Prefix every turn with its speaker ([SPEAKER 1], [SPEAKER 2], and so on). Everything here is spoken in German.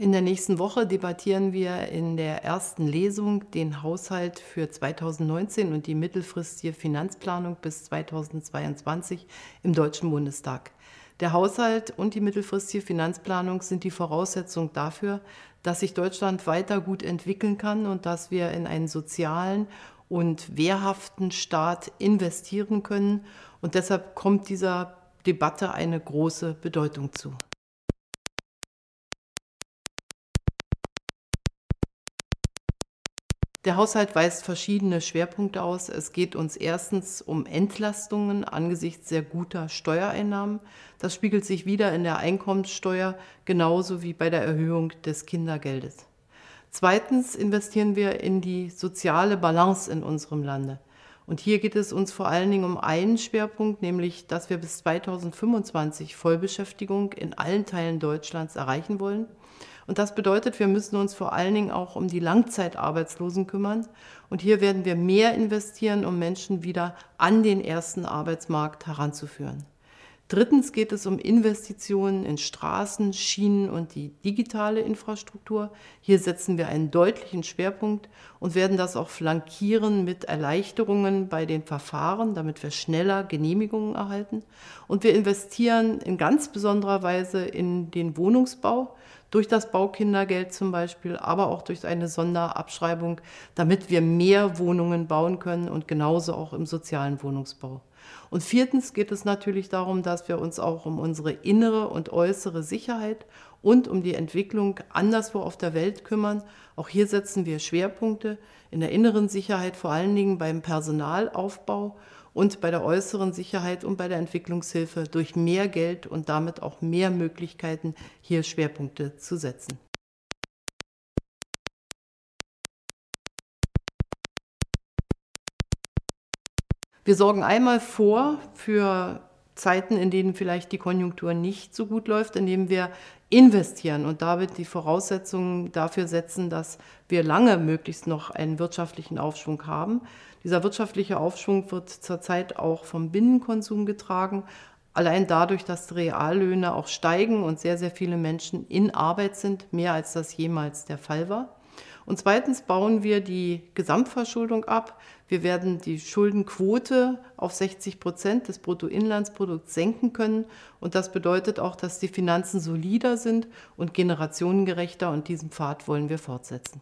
[SPEAKER 1] In der nächsten Woche debattieren wir in der ersten Lesung den Haushalt für 2019 und die mittelfristige Finanzplanung bis 2022 im Deutschen Bundestag. Der Haushalt und die mittelfristige Finanzplanung sind die Voraussetzung dafür, dass sich Deutschland weiter gut entwickeln kann und dass wir in einen sozialen und wehrhaften Staat investieren können. Und deshalb kommt dieser Debatte eine große Bedeutung zu. Der Haushalt weist verschiedene Schwerpunkte aus. Es geht uns erstens um Entlastungen angesichts sehr guter Steuereinnahmen. Das spiegelt sich wieder in der Einkommenssteuer genauso wie bei der Erhöhung des Kindergeldes. Zweitens investieren wir in die soziale Balance in unserem Lande. Und hier geht es uns vor allen Dingen um einen Schwerpunkt, nämlich, dass wir bis 2025 Vollbeschäftigung in allen Teilen Deutschlands erreichen wollen. Und das bedeutet, wir müssen uns vor allen Dingen auch um die Langzeitarbeitslosen kümmern. Und hier werden wir mehr investieren, um Menschen wieder an den ersten Arbeitsmarkt heranzuführen. Drittens geht es um Investitionen in Straßen, Schienen und die digitale Infrastruktur. Hier setzen wir einen deutlichen Schwerpunkt und werden das auch flankieren mit Erleichterungen bei den Verfahren, damit wir schneller Genehmigungen erhalten. Und wir investieren in ganz besonderer Weise in den Wohnungsbau durch das Baukindergeld zum Beispiel, aber auch durch eine Sonderabschreibung, damit wir mehr Wohnungen bauen können und genauso auch im sozialen Wohnungsbau. Und viertens geht es natürlich darum, dass wir uns auch um unsere innere und äußere Sicherheit und um die Entwicklung anderswo auf der Welt kümmern. Auch hier setzen wir Schwerpunkte in der inneren Sicherheit, vor allen Dingen beim Personalaufbau und bei der äußeren Sicherheit und bei der Entwicklungshilfe durch mehr Geld und damit auch mehr Möglichkeiten, hier Schwerpunkte zu setzen. Wir sorgen einmal vor für Zeiten, in denen vielleicht die Konjunktur nicht so gut läuft, indem wir investieren und damit die Voraussetzungen dafür setzen, dass wir lange möglichst noch einen wirtschaftlichen Aufschwung haben. Dieser wirtschaftliche Aufschwung wird zurzeit auch vom Binnenkonsum getragen, allein dadurch, dass Reallöhne auch steigen und sehr, sehr viele Menschen in Arbeit sind, mehr als das jemals der Fall war. Und zweitens bauen wir die Gesamtverschuldung ab. Wir werden die Schuldenquote auf 60 Prozent des Bruttoinlandsprodukts senken können. Und das bedeutet auch, dass die Finanzen solider sind und generationengerechter. Und diesen Pfad wollen wir fortsetzen.